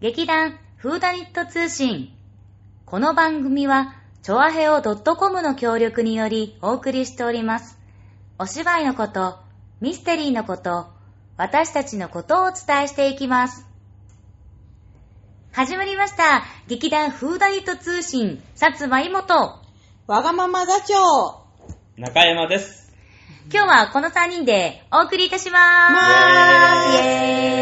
劇団フーダニット通信。この番組は、チョアヘオ .com の協力によりお送りしております。お芝居のこと、ミステリーのこと、私たちのことをお伝えしていきます。始まりました。劇団フーダニット通信、薩摩妹。わがまま座長中山です。今日はこの3人でお送りいたします。イェーイ。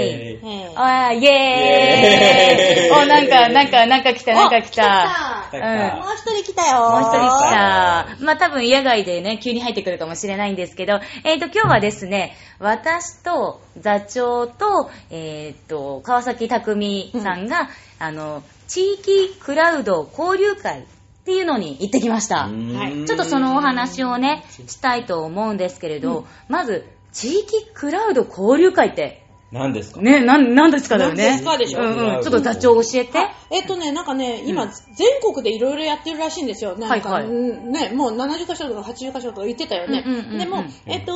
ええ。あーイェーイ。イエーイ。お、なんか、なんか、なんか来た、なんか来た。もう一人来たよ。もう一人来来た。まあ多分野外でね、急に入ってくるかもしれないんですけど、えっ、と、今日はですね、私と座長と、えっ、と、川崎匠さんが、あの、地域クラウド交流会っていうのに行ってきました。はい。ちょっとそのお話をね、したいと思うんですけれど、まず、地域クラウド交流会って、何ですか？ね、なん、なんですかだよね。何ですかでしょ？うんうん。ちょっと座長教えて。えっとね、なんかね、今、うん全国でいろいろやってるらしいんですよ。なんか、はいはいうんね、もう70カ所とか80カ所とか言ってたよね。うんうんうんうんでも、えっと、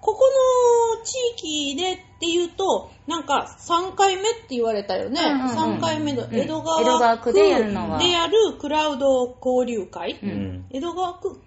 ここの地域でっていうと、なんか3回目って言われたよね。うんうんうん3回目のうん江戸川江戸川区でやるのはでやるクラウド交流会。ううんん。江戸川区？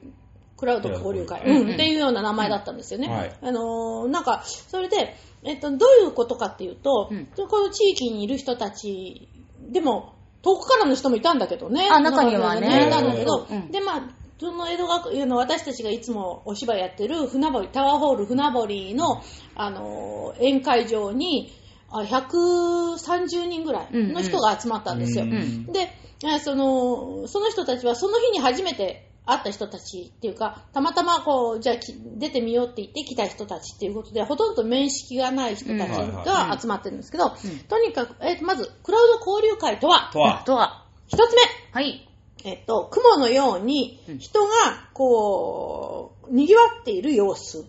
クラウド交流会、うんうんうんっていうような名前だったんですよね。はいあのーなんか、それで、えっと、どういうことかっていうと、うん。この地域にいる人たち、でも、遠くからの人もいたんだけどね。あ中にはね。いたんだけど、うん。で、まあ、その江戸川区の私たちがいつもお芝居やってる船堀、タワーホール船堀の、あのー宴会場に、あ130人ぐらいの人が集まったんですよ。うんうんで、えーその、その人たちはその日に初めて会った人たちっていうか、たまたまこう、じゃあき出てみようって言って来た人たちっていうことで、ほとんど面識がない人たちうん。が集まってるんですけど、うん。とにかく、えーまず、クラウド交流会とは、とは、とは、一つ目、はい。えっと、雲のようにうん。人が、こう、賑わっている様子。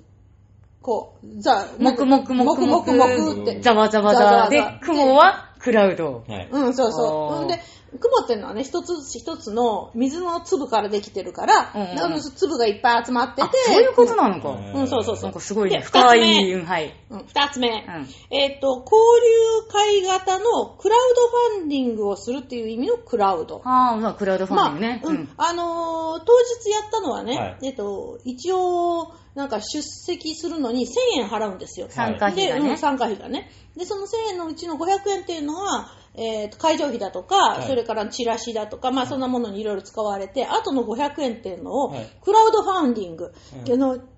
こう、ざ、もくもくもくもく、もくもくもくって。ざわざわざわ。で、雲はクラウド。はい。うん、そうそう。で、雲っていうのはね、一つ一つの水の粒からできてるから、うんうんだから粒がいっぱい集まってあて、、そういうことなのか。うんうん、そうそうそうなんか。すごいね、で深い、二つ目うん、はい。うん二つ目。うん。えっ、と、交流会型のクラウドファンディングをするっていう意味のクラウド。ああ、まあ、クラウドファンディングね。まあ、ううんん。あのー当日やったのはね、はいえっ、と、一応、なんか出席するのに1000円払うんですよ。参加費で、がね。うん参加費がね。で、その1000円のうちの500円っていうのは、えーと会場費だとか、はい。それからチラシだとか、まあそんなものにいろいろ使われて、あとの500円っていうのを、はい。クラウドファンディング。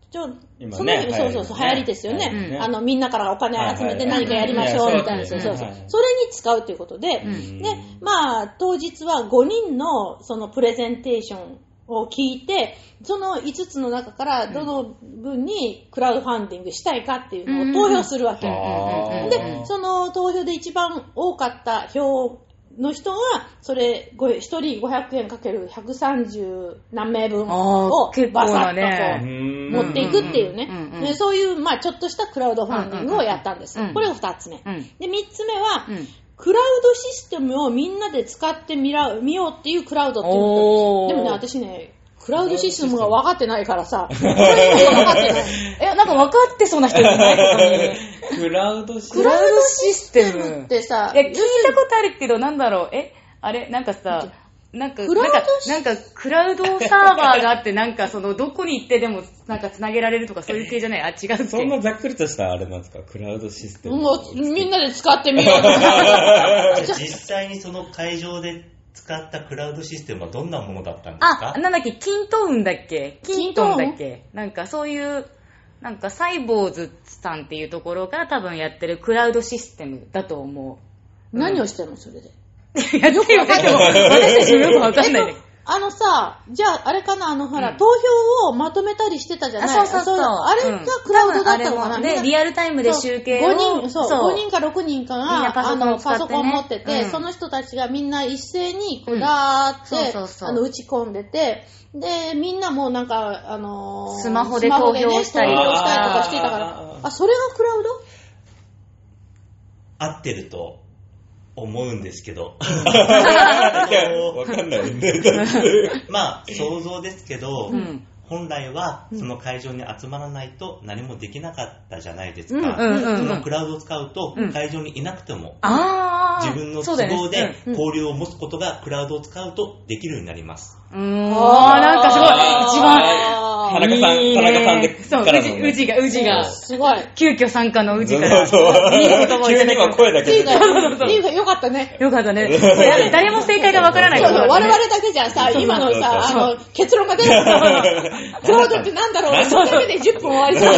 ちょ今ねその時そうそうそう、流流行りですよね。うんあの、みんなからお金集めて何かやりましょううんみたいな、うんそうそうそれに使うということで、うん。で、まあ、当日は5人のそのプレゼンテーションを聞いて、その5つの中からどの分にクラウドファンディングしたいかっていうのを投票するわけ。で、その投票で一番多かった票の人が、それ、ご1人500円かける130何名分をバサッとこううん持っていくっていうね、そういう、まあ、ちょっとしたクラウドファンディングをやったんです。これが2つ目。うん。で、3つ目は、うん。クラウドシステムをみんなで使ってみら見ようっていうクラウドっていうのでもね、私ね、クラウドシステムが分かってないからさ、これが分かってない。え、なんか分かってそうな人いないここにクラウドシクラウドシステム。ってさ、いや、聞いたことあるけど、なんだろう、え、あれ、なんかさ、なんか、クラウドなんか、なんか、クラウドサーバーがあって、なんか、その、どこに行ってでも、なんか、繋げられるとか、そういう系じゃない？あ、違うっけそんなざっくりとしたあれなんですか？クラウドシステム。もうみんなで使ってみよう。実際にその会場で使ったクラウドシステムはどんなものだったんですか？あ、なんだっけ、キントーンだっけ？キントーンだっけ？なんか、そういう、なんか、サイボーズさんっていうところが多分やってるクラウドシステムだと思う。何をしてんの、それで。うやってよ、でも、私たちもよくわかんないね。あのさ、じゃあ、あれかな、あの、ほら、うん。投票をまとめたりしてたじゃあない？そうそうそう。あれがクラウドだったのかな、うん多分あれもね、リアルタイムで集計を。5人、そう、5人か6人かみんなが、パソコンあの、を使ってね。パソコン持ってて、うん。その人たちがみんな一斉に、こう、うん。ダーって、そうそうそう。あの、打ち込んでて、で、みんなもうなんか、あのースマホで投票したりスマホでね投票とかしたりとかしてたから。あ、ー。あ、それがクラウド？合ってると思うんですけど。わかんないね。だってまあ、想像ですけど、うん本来はうんその会場に集まらないと何もできなかったじゃないですうんか。うんうんうんそのクラウドを使うとうん会場にいなくてもあー。自分の都合でうん交流を持つことがクラウドを使うとできるようになります。うーん。あー、なんかすごい。一番。田中さん田中さんでそう、からのねうじ、うじが、うじが。すごい。急遽参加のうちそうから。そう。いい言葉をい急にた。だきましたは声だけっていう出てか、っていうかよかったね。よかったね。これ誰も正解がわからない。そうそう、我ところだね々だけじゃさ、そう今のさ、あそう。の、結論が出る。から、クラウドってなんだろう、それだけで10分終わり。そう。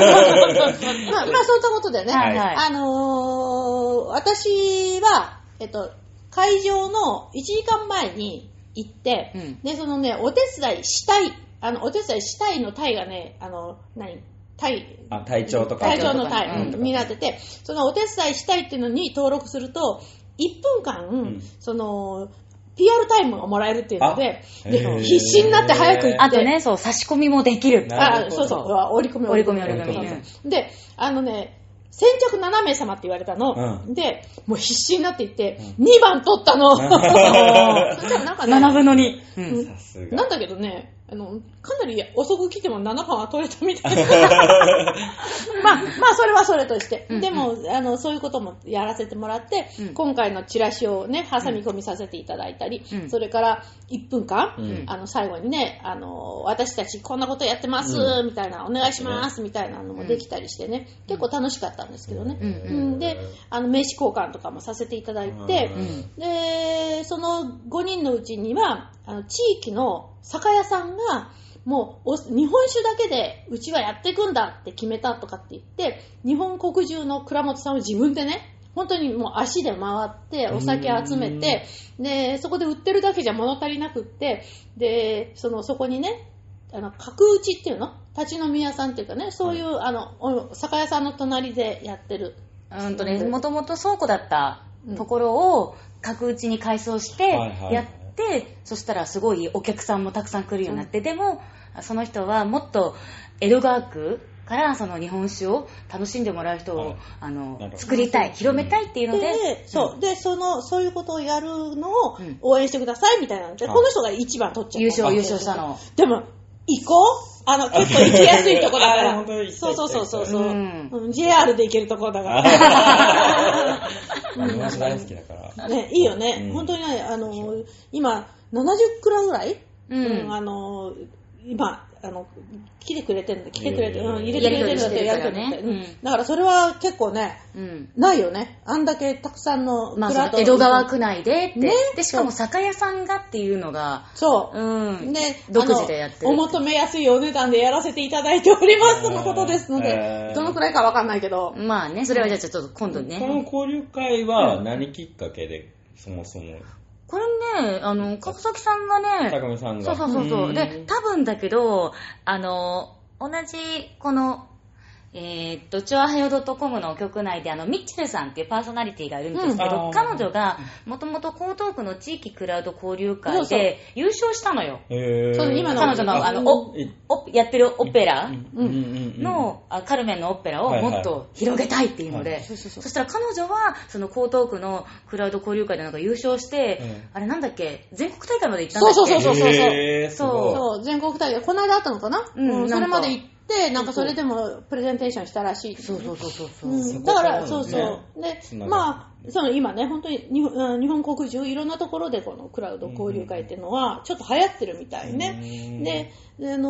まあ、まあ、そういったことでね、はい。はい。あのー、私は、えっと、会場の1時間前に行って、うん。で、そのね、お手伝いしたい、あの、お手伝いしたいの体がね、あの、何？体、あ体調とか。体調のう体ん。になってて、そのお手伝いしたいっていうのに登録すると、1分間、ん。その、PR タイムをもらえるっていうので、で必死になって早く行って、あとね、そう、差し込みもできる。あそうそう、折り込み折り込み。折り込みで、あのね、先着7名様って言われたの。うで、もう必死になっていって、2番取ったの。そしたらなんかね、7分の2。うん。さすが。なんだけどね、あの、かなり遅く来ても7番は取れたみたいな。まあ、まあ、それはそれとして。うんうん。でも、あの、そういうこともやらせてもらって、うん。今回のチラシをね、挟み込みさせていただいたり、うん。それから1分間、うん。あの、最後にね、あの、私たちこんなことやってます、うみたいな、お願いします、みたいなのもできたりしてね、結構楽しかったんですけどね。うん。うん。で、あの、名刺交換とかもさせていただいて、うん。で、その5人のうちには、あの地域の酒屋さんが、もうお日本酒だけでうちはやっていくんだって決めたとかって言って、日本国中の蔵元さんを自分でね、本当にもう足で回ってお酒集めて、で、そこで売ってるだけじゃ物足りなくって、で、その、そこにね、あの、角打ちっていうの？立ち飲み屋さんっていうかね、そういう、あの、お酒屋さんの隣でやってる。うんとね、もともと倉庫だったところを角打ちに改装してやって、そしたらすごいお客さんもたくさん来るようになって、でも、その人はもっと江戸川区からその日本酒を楽しんでもらう人を、はいあの作りたい、広めたいっていうので、で、そう。で、その、そういうことをやるのをうん。応援してくださいみたいなので、はいこの人が一番取っちゃった。優勝優勝したの。でも、行こうあの、結構行きやすいとこだかあら本当に。行きたそいうそうそうそう。うん。うん。JR で行けるとこだから。日本酒大好きだから。ね、いいよね。うん。本当にね、あの、今、70くらいぐらい？うんあの、今、あの、来てくれてるんだ、来てくれてる、うんうん、入れてくれてるんだって、ややりとりしてて。りとりしる。からねうん。だからそれは結構ね、うん。ないよね。あんだけたくさんのまあ、江戸川区内でって、ね。で、しかも酒屋さんがっていうのが、そう。うん、で、独自でやってお求めやすいお値段でやらせていただいておりますとのことですのへでー、どのくらいかわかんないけど、まあね、それはじゃあちょっと今度ね。この交流会は何きっかけでそもそもね、あの、川崎さんがね、さんが。そうそうそうそう。で、多分だけど、あの、同じ、この、えーっと、チョアヘヨ .com の局内で、あの、ミッチェルさんっていうパーソナリティがいるんですけど、うん。彼女が、もともと江東区の地域クラウド交流会そうそう。で優勝したのよ。へー。そう今の。彼女の、あの、おいおやってるオペラうん。うん。うん。カルメンのオペラをもっと広げたいっていうので、はい。そうそうそう。そしたら彼女は、その江東区のクラウド交流会でなんか優勝して、うん。あれなんだっけ、全国大会まで行ったんだっけ？そうそうそうそうへーすごい。そう、全国大会、この間あったのかな？うんうんそれまで行って、なんかそれでもプレゼンテーションしたらしい。そうそうそうそうそう。うんだから、そそうそう。でまあ、その今ね、本当に日本国中いろんなところでこのクラウド交流会っていうのはちょっと流行ってるみたいね。うん。で、あの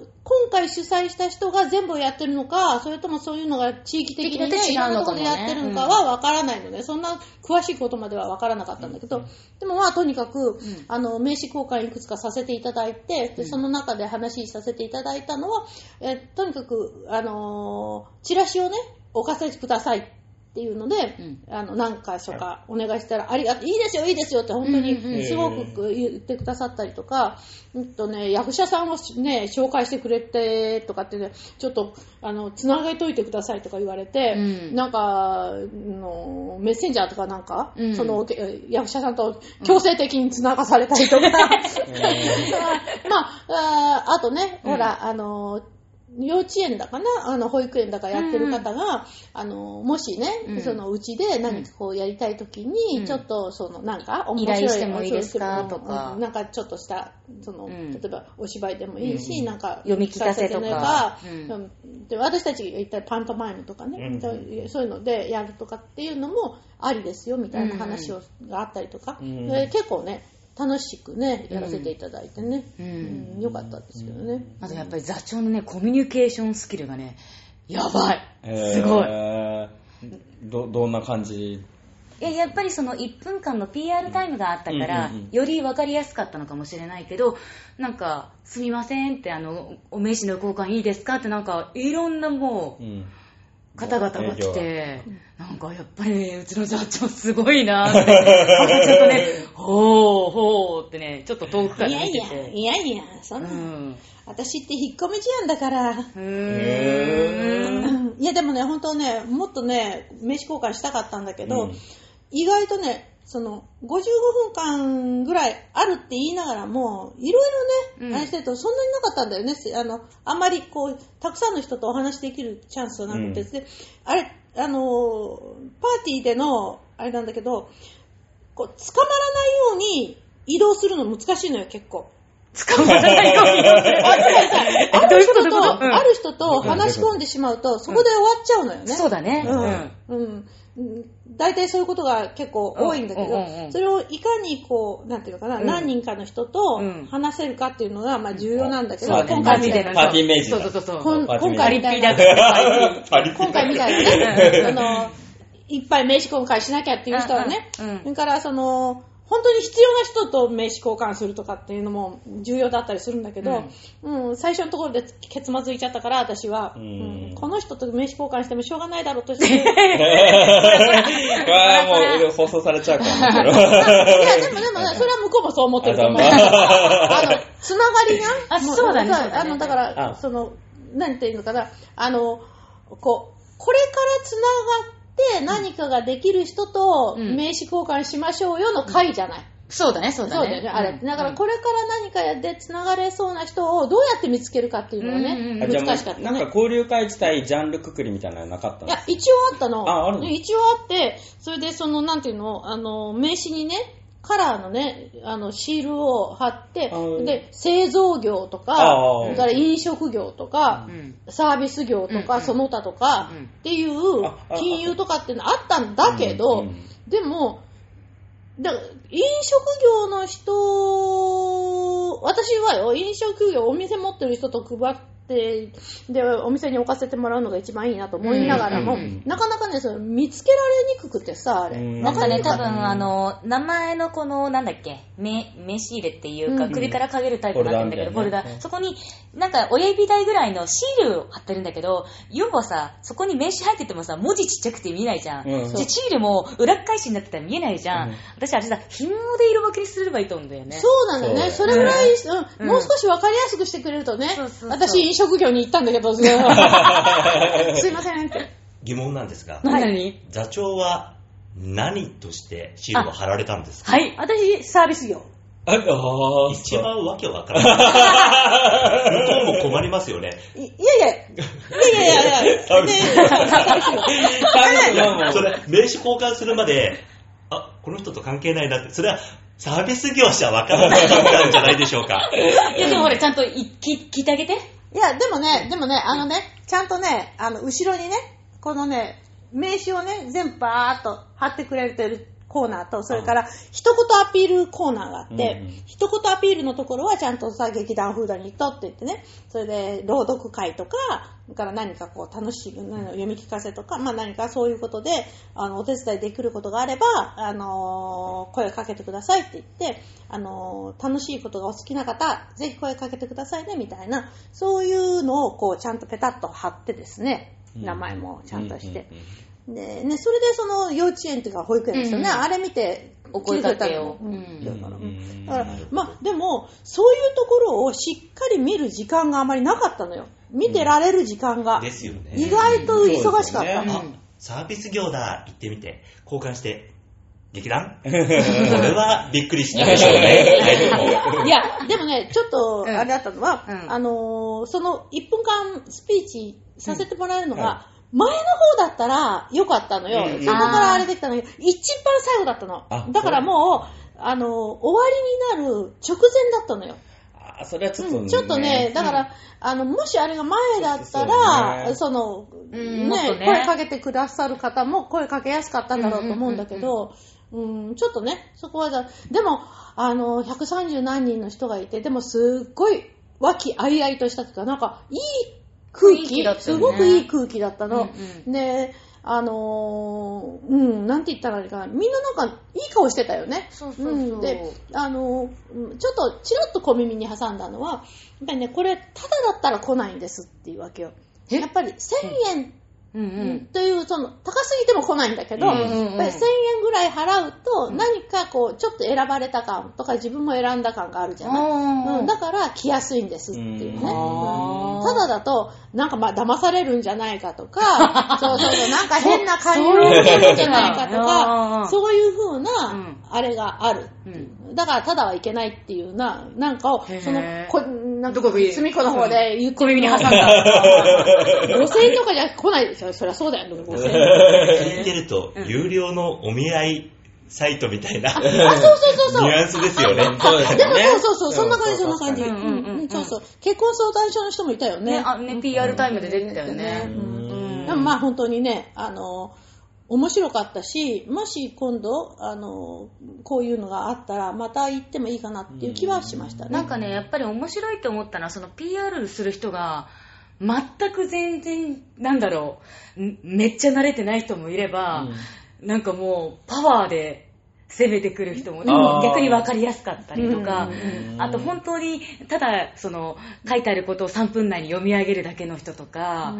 ー今回主催した人が全部やってるのか、それともそういうのが地域的にね、いろんなところでやってるのかはわからないので、そんな詳しいことまではわからなかったんだけど、でもまあとにかく、あの、名刺交換いくつかさせていただいて、でその中で話させていただいたのは、えとにかく、あのーチラシをね、お貸せくださいっていうので、うん。あの、何回所かお願いしたら、ありがとう、いいですよ、いいですよって本当にすごく言ってくださったりとか、うんとね、役者さんをね、紹介してくれてとかってね、ちょっと、あの、つなげといてくださいとか言われて、うん。なんか、あのメッセンジャーとかなんか、うん。その、け役者さんと強制的につながされたりとか、まあ、あとね、ほら、あの、幼稚園だかなあの保育園だかやってる方が、あのもしね、うん。そのうちで何かこうやりたい時に、うん。ちょっとそのなんか面依白い頼してもいいですか？うんとかうんなんかちょっとしたその、うん。例えばお芝居でもいいし、うんなんか読み聞かせとか。で私たちが言ったらパントマイムとかね、うんそういうのでやるとかっていうのもありですよみたいな話を、があったりとか、うん。で結構ね楽しくねやらせていただいてね、うんうんよかったですけどね。あとやっぱり座長のね、コミュニケーションスキルがね、やばい。すごい。えーど、どんな感じ？いややっぱりその1分間の PR タイムがあったから、より分かりやすかったのかもしれないけど、なんか、すみませんって、あの、お名刺の交換いいですか？って、なんか、いろんなもう、うん。方々が来て、なんかやっぱりね、うちの座長すごいなって、ちょっとね、ほーほーってね、ちょっと遠くからいやいや、見てて。いやいや、そんな、うん。私って引っ込み思案だから。うーん。いやでもね、本当ね、もっとね、名刺交換したかったんだけど、うん意外とね、その、55分間ぐらいあるって言いながらも、いろいろね、うんあれしてるとそんなになかったんだよね。あの、あんまりこう、たくさんの人とお話できるチャンスがなくて、うんであれ、あの、パーティーでの、あれなんだけど、こう、捕まらないように移動するの難しいのよ、結構。捕まらないように移動する。あるえどういうこと？ある人と話し込んでしまうと、そこで終わっちゃうのよね。そうだね。うん。うん。大体そういうことが結構多いんだけどうんうんうんうん、それをいかにこう、なんていうのかな、うん。何人かの人とうん。話せるかっていうのが、まあ重要なんだけど、今回みたいな。パーティーイメージだ。そうそうそう。今回みたいな。今回みたいなね、あの、いっぱい名刺交換しなきゃっていう人はね、うんうん。うん。それからその、本当に必要な人と名刺交換するとかっていうのも重要だったりするんだけど、うん最初のところでケツまずいちゃったから私は、うんうんこの人と名刺交換してもしょうがないだろうとして、わあ、もう放送されちゃうから。いやでもでもね、それは向こうもそう思ってると思う。ああの、つながりが、あもそうだねだねあの、だから、あその、なんていうのかな、あの、こう、これからつながって何かができる人とうん名刺交換しましょうよの会じゃない。そうだね、そうだね。そうだよね、あれ。うんだからこれから何かでつながれそうな人をどうやって見つけるかっていうのがうんうんね、あじゃあも難しかったね。うなんか交流会自体ジャンルくくりみたいなのはなかったの？いや、一応あったの。ああるの？一応あって、それでその、なんていうの、あの、名刺にね、カラーのね、あの、シールを貼ってで、製造業とか、それから飲食業とかう、ん。サービス業とか、うんうん。その他とかうん、っていう金融とかっていうのあったんだけうどんうん、でも、だから飲食業の人、私はよ、飲食業、お店持ってる人と配って、で、お店に置かせてもらうのが一番いいなと思いながらも、うんうんうんなかなかね、それ見つけられにくくてさ、あれ。うん。なんかね、多分あの、名前のこの、なんだっけ、名名刺入れっていうか、うん首からかけるタイプになってるんだけど、フォルダねそこに、なんか親指台ぐらいのシールを貼ってるんだけど、要はさ、そこに名刺入っててもさ、文字ちっちゃくて見えないじゃん。うんじシールも裏返しになってたら見えないじゃん。うん。私あれさ、紐で色分けにすればいいと思うんだよね。そうなんだよね。それぐらい、うん。うん。もう少しわかりやすくしてくれるとね。そうそうそう、私飲食業に行ったんだけど、すいませんって。疑問なんですが、何？々座長は何としてシールを貼られたんですか？はい。私、サービス業。ああー一番わけわからない。向こうも困りますよね。いいやいや、いやいやいやいや、サービスねサービス業。それ、名刺交換するまで、あ、この人と関係ないなって、それはサービス業者わからないんじゃないでしょうか。いや、でも俺ちゃんと聞いてあげて。いや、でもね、でもね、あのね、ちゃんとね、あの、後ろにね、このね、名刺をね、全部バーっと貼ってくれてるコーナーと、それから、一言アピールコーナーがあって、うんうん。一言アピールのところはちゃんとさ、劇団フーダにとって言ってね、それで、朗読会とか、それから何かこう、楽しい、うん読み聞かせとか、まあ何かそういうことで、あの、お手伝いできることがあれば、あのー声かけてくださいって言って、あのー楽しいことがお好きな方、ぜひ声かけてくださいね、みたいな、そういうのをこう、ちゃんとペタッと貼ってですね、名前もちゃんとして。で、ね、それでその幼稚園っていうか保育園ですよね、うん。うんあれ見て、お声かけを。う。ん。だから、うん。だからまあ、でも、そういうところをしっかり見る時間があまりなかったのよ。見てられる時間が。ですよね。意外と忙しかった。ね。あ、サービス業だ、行ってみて、交換して、劇団？これはびっくりしたでしょうね。いや、でもね、ちょっと、うん。あれだったのは、うん。あのーその1分間スピーチさせてもらえるのうんはが、前の方だったら良かったのよ。うんそこからあれできたのに、一番最後だったの。あ。だからもう、あのー終わりになる直前だったのよ。あ、それはちょっと、うんちょっとね、だから、あの、もしあれが前だったそうら、ねその、うんもっとね。声かけてくださる方も声かけやすかったんだろうと思うんだけど、うん、ちょっとね、そこはだ、でも、あの、130何人の人がいて、でもすっごい和気あいあいとしたというか、なんか、いい空気、ねすごくいい空気だったの。うんうんで、あのーうん、なんて言ったらいいかな、みんななんかいい顔してたよね。そうそうそうんで、あのーうんちょっとチロッと小耳に挟んだのは、やっぱりね、これ、ただだったら来ないんですっていうわけよ。やっぱり1000円うんうん。という、その、高すぎても来ないんだけど、うんうんうんやっぱり1000円ぐらい払うと、何かこう、ちょっと選ばれた感とか、自分も選んだ感があるじゃない？うん、だから来やすいんですっていうね。うんただだと、なんかまあ騙されるんじゃないかとか、そうそうそう、なんか変な感じのんじゃないかとあかー、そういう風うんな、あれがある。うん。だからただはいけないっていうな、なんかをその、こなんか隅っこの方で言って小耳に挟んだ。5000円とかじゃ来ないでしょ。そりゃそうだよ、5000円。聞いてると、有料のお見合いサイトみたいな、あ、そうそうそうそう。ニュアンスですよね。そうですでも。そうそうそう、そんな感じ、そんな感じ。うんうんうんうんうんそうそう。結婚相談所の人もいたよね。ね、あ、ね、PR タイムで出てたよね。でもまあ本当にね、あの、面白かったし、もし今度、あの、こういうのがあったら、また行ってもいいかなっていう気はしましたね。なんかね、やっぱり面白いと思ったのは、その PR する人が、全く全然、なんだろう、んめっちゃ慣れてない人もいれば、なんかもう、パワーで攻めてくる人も、逆に分かりやすかったりとか、うんあと本当に、ただ、その、書いてあることを3分内に読み上げるだけの人とか、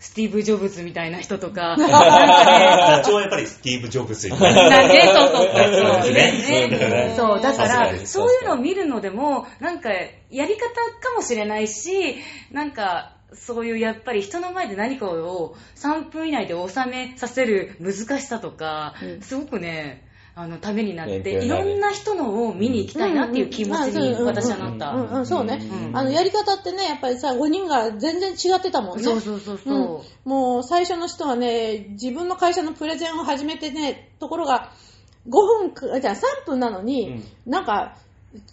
スティーブ・ジョブズみたいな人とか、なんかね、社長はやっぱりスティーブ・ジョブズになんで、そうそうそうねねそう、だから、そういうのを見るのでも、なんか、やり方かもしれないし、なんか、そういうやっぱり人の前で何かを3分以内で収めさせる難しさとか、うん。すごくね、あの、ためになって、いろんな人のを見に行きたいなっていう気持ちに私はなった。うんうん、そうね、うんあの、やり方ってね、やっぱりさ、5人が全然違ってたもんね。そうそうそうそう。うんもう最初の人はね、自分の会社のプレゼンを始めてね、ところが5分か、じゃあ3分なのに、なんか、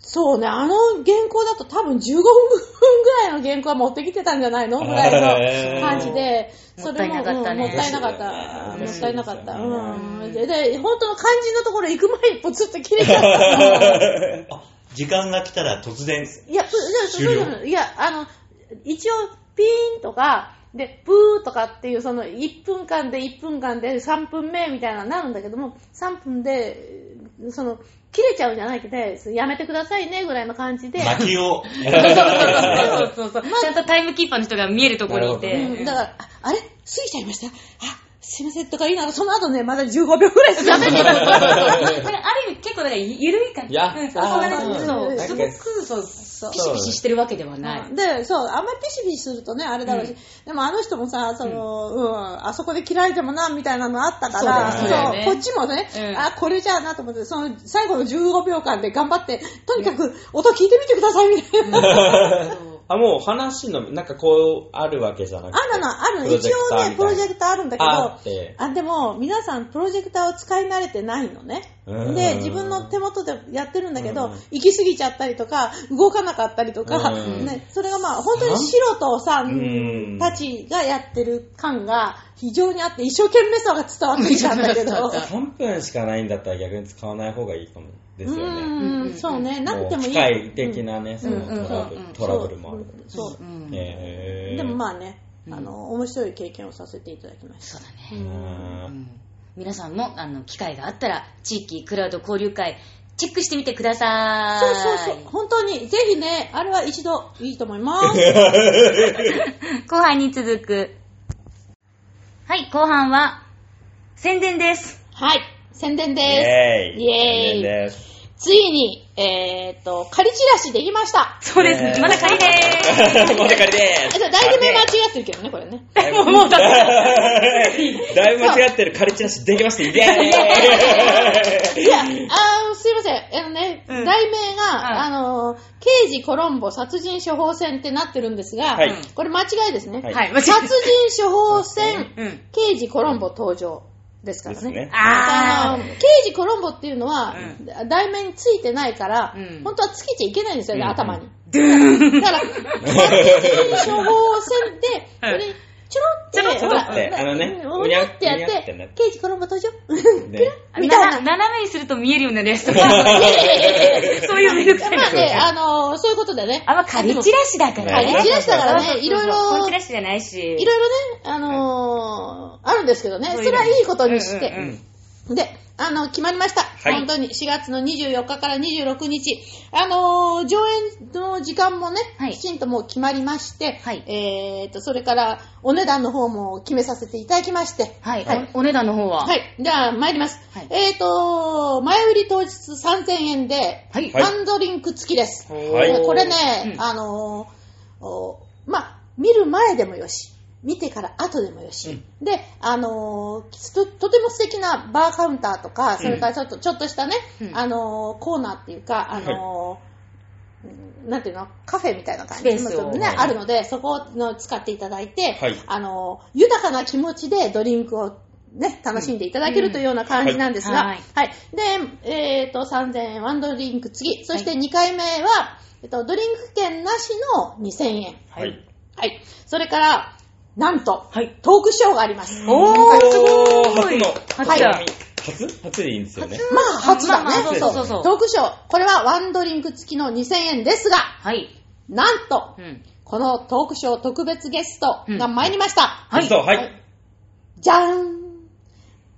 そうね、あの原稿だと多分15分ぐらいの原稿は持ってきてたんじゃないの？ぐらいの感じで、もったいなかったねうんもったいなかった。うんもったいなかった。そううん。で、で本当の肝心のところ行く前にポツッと切れちゃった。あ時間が来たら突然、いや、いや、あの、一応、ピーンとか、で、ブーとかっていう、その、1分間で1分間で3分目みたいなのになるんだけども、3分で、その、切れちゃうんじゃなくて、やめてくださいね、ぐらいの感じで。巻きを、そうそうそう。ちゃんとタイムキーパーの人が見えるところにいて。うんだから、ああれ？過ぎちゃいました？あ、すいませんとか言いな。がら、その後ね、まだ15秒ぐらい喋ってた。だからある意味結構だからゆるい感じ。いや。うん。そう。すごくそう、ピシピシしてるわけではない。で、そう、あんまりピシピシするとね、あれだろうし、でもあの人もさ、その、うん、あそこで切られてもな、みたいなのあったから、そうこっちもね、うん。あ、これじゃあなと思って、その、最後の15秒間で頑張って、とにかく音聞いてみてください、みたいな。あ、もう話の、なんかこう、あるわけじゃなくて。あるの、あるの。一応ね、プロジェクターあるんだけど、ああでも、皆さん、プロジェクターを使い慣れてないのね。うんで、自分の手元でやってるんだけど、うん行き過ぎちゃったりとか、動かなかったりとか、うんね、それがまあ、本当に素人さうんんたちがやってる感が非常にあって、一生懸命さが伝わってきたんだけど。3分しかないんだったら逆に使わない方がいいかもですよね。うん、そうね、なくてもいい。機械的なね、そのうんトラブルうんトラブルもある。そう。うんへーでもまあね、うんあの、面白い経験をさせていただきました。そうだうね。んうん皆さんも、あの、機会があったら、地域クラウド交流会、チェックしてみてください。そうそうそう。本当に、ぜひね、あれは一度いいと思います。後半に続く。はい、後半は、宣伝です。はい、宣伝イです。ェーイイエーイ宣伝ですついに、えーっと、仮チラシできました。そうですね。まだ仮でーす。もうかりでえっと、代理名間違ってるけどね、これね。もう、もうだって。だいぶ間違ってるカリチラシできました。イェーイいや、あーすいません。あのね、うん題名が、うんあのー、刑事コロンボ殺人処方箋ってなってるんですが、はいこれ間違いですね。はい殺人処方箋、うん。刑事コロンボ登場ですからね。ね。ああの刑事コロンボっていうのは、う題名についてないから、うん。本当はつけちゃいけないんですよね、うん。頭に。だから、殺人処方箋で、それ、ちょろって、ちょろちょろってほらあのねうにゃってやって。刑事コロンボ登場。ね。みたいな。斜めにすると見えるようなレストいやいやいやいやそういうめんどくさい。まあね、あのーそういうことでね。あ、まあ、仮チラシだからね。仮チラシだからねいろいろ。本チラシじゃないし。いろいろね、あのーんですけどね、それはいいことにして。うんうんで、あの、決まりました。はい本当に4月の24日から26日。あのー上演の時間もね、はいきちんともう決まりまして、はいえーと、それからお値段の方も決めさせていただきまして、はい、はいおお値段の方は？はい。じゃあ、参ります。はいえーと、前売り当日3000円で、はいワンドリンク付きです。はいこれね、うんあのーおまあ、見る前でもよし、見てから後でもよし。で、あのーと、とても素敵なバーカウンターとか、それからちょっと、ちょっとしたね、うんあのーコーナーっていうか、あのーうんなんていうのカフェみたいな感じスペースをね、はいあるので、そこを使っていただいて、はいあのー豊かな気持ちでドリンクをね、楽しんでいただけるというような感じなんですが、うんははいい。で、えっ、と、3000円ワンドリンク付き、そして2回目は、えっと、ドリンク券なしの2000円。はい。はい。それから、なんと、はいトークショーがあります。おー、すごい初の。初だ。初初？でいいんですよね。まあ、初だね。まあまあそうそうそうトークショー。これはワンドリンク付きの2000円ですが、はい。なんと、うん。このトークショー特別ゲストが参りました。はいそう、はい。じゃーん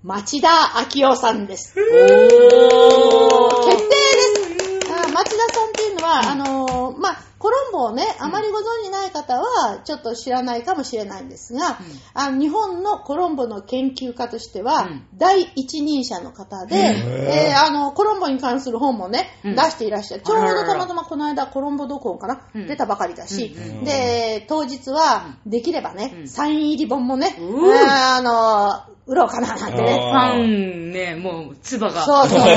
町田明夫さんです。お決定ですあ町田さんっていうのは、あのコロンボをね、あまりご存じない方は、ちょっと知らないかもしれないんですが、あの日本のコロンボの研究家としては、うん。第一人者の方で、えーあの、コロンボに関する本もね、うん。出していらっしゃる。ちょうどたまたまこの間、コロンボドコンかな、うん。出たばかりだし、うん。で、当日は、できればね、うん。サイン入り本もね、あのー売ろうかななんてね、フあァンね、もう、唾が。そうそうそうそう。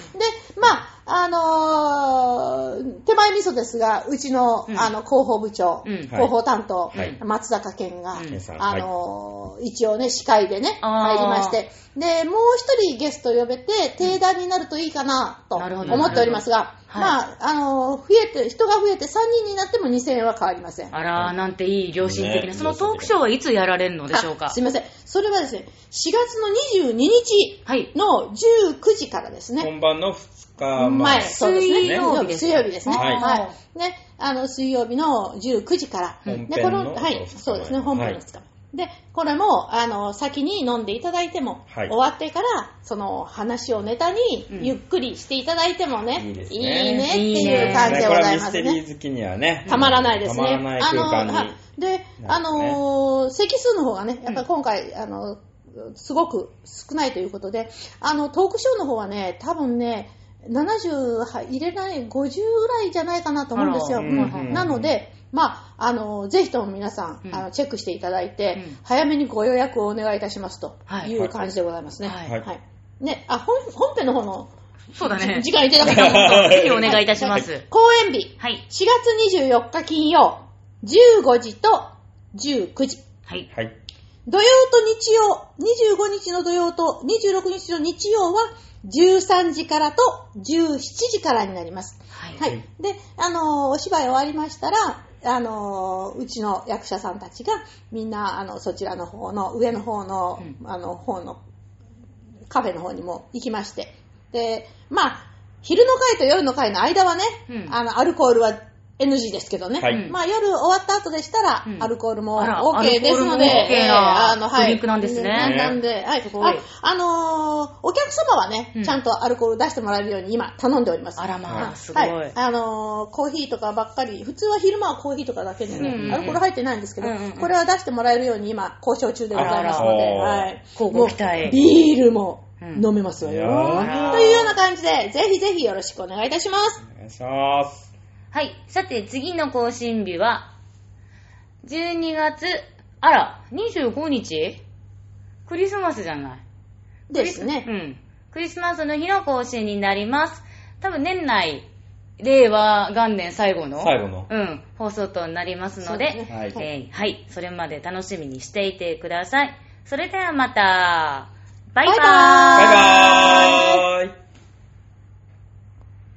で、まあ、あのー手前味噌ですが、うちの、うん。あの、広報部長、うん。広報担当、はい。松坂健が、あのー一応ね、司会でね、入りまして、で、もう一人ゲスト呼べて、定談になるといいかな、と思っておりますが、はいまあ、あのー増えて、人が増えて3人になっても2000円は変わりません。あらー、なんていい良心的な。ねそのトークショーはいつやられるのでしょうか？あすいません。それはですね、4月の22日はい。の19時からですね、本番の2日前。前、そうですね。水曜日です水曜日ですね。はいはい。ね、あの、水曜日の19時から。で、本編この、のはい、二日前そうですね、本編の2日目。で、これも、あの、先に飲んでいただいても、はい終わってから、その話をネタにう、んゆっくりしていただいてもね、いいですねいいねっていう感じでごこれはミスざいますね。テリー好きにはね。たまらないですね。たまらない空間に。あの、はいで、あのー席数の方がね、やっぱり今回、あの、すごく少ないということで、あの、トークショーの方はね、多分ね、70は入れない、50ぐらいじゃないかなと思うんですよ。なので、まあ、あの、ぜひとも皆さん、うんあのチェックしていただいて、うん早めにご予約をお願いいたしますとはいいう感じでございますね。はいはいね、あ、本本編の方のそうだね。時間いただけたら ぜひお願いいたします。公演日、はい。4月24日金曜、15時と19時。はい。はい。土曜と日曜、25日の土曜と26日の日曜は13時からと17時からになります。はい。はい。で、あのーお芝居終わりましたら、あのーうちの役者さんたちがみんな、あの、そちらの方の、上の方の、うんあの、方のカフェの方にも行きまして。で、まあ、昼の会と夜の会の間はね、うんあの、アルコールは NG ですけどね。はいまあ、夜終わった後でしたら、うんアルコールも OK ですので、OK なあの、はい。ドリンクなんですねなんで、はい。あ、あのーお客様はね、うんちゃんとアルコール出してもらえるように今頼んでおります。あらまあはいすごいはい。あのーコーヒーとかばっかり、普通は昼間はコーヒーとかだけでね、うんうんアルコール入ってないんですけど、うんうんうんこれは出してもらえるように今、交渉中でございますので、はい。乞うご期待もうビールも、うん飲めますわよ。ーというような感じで、ぜひぜひよろしくお願いいたします。お願いします。はい。さて、次の更新日は、12月、あら、25日？クリスマスじゃないですねう。ん。クリスマスの日の更新になります。多分年内、令和元年最後の、最後の。うん、放送となりますので、ですねはいえーはい、それまで楽しみにしていてください。それではまた、バイバーイバイバーイバイバーイ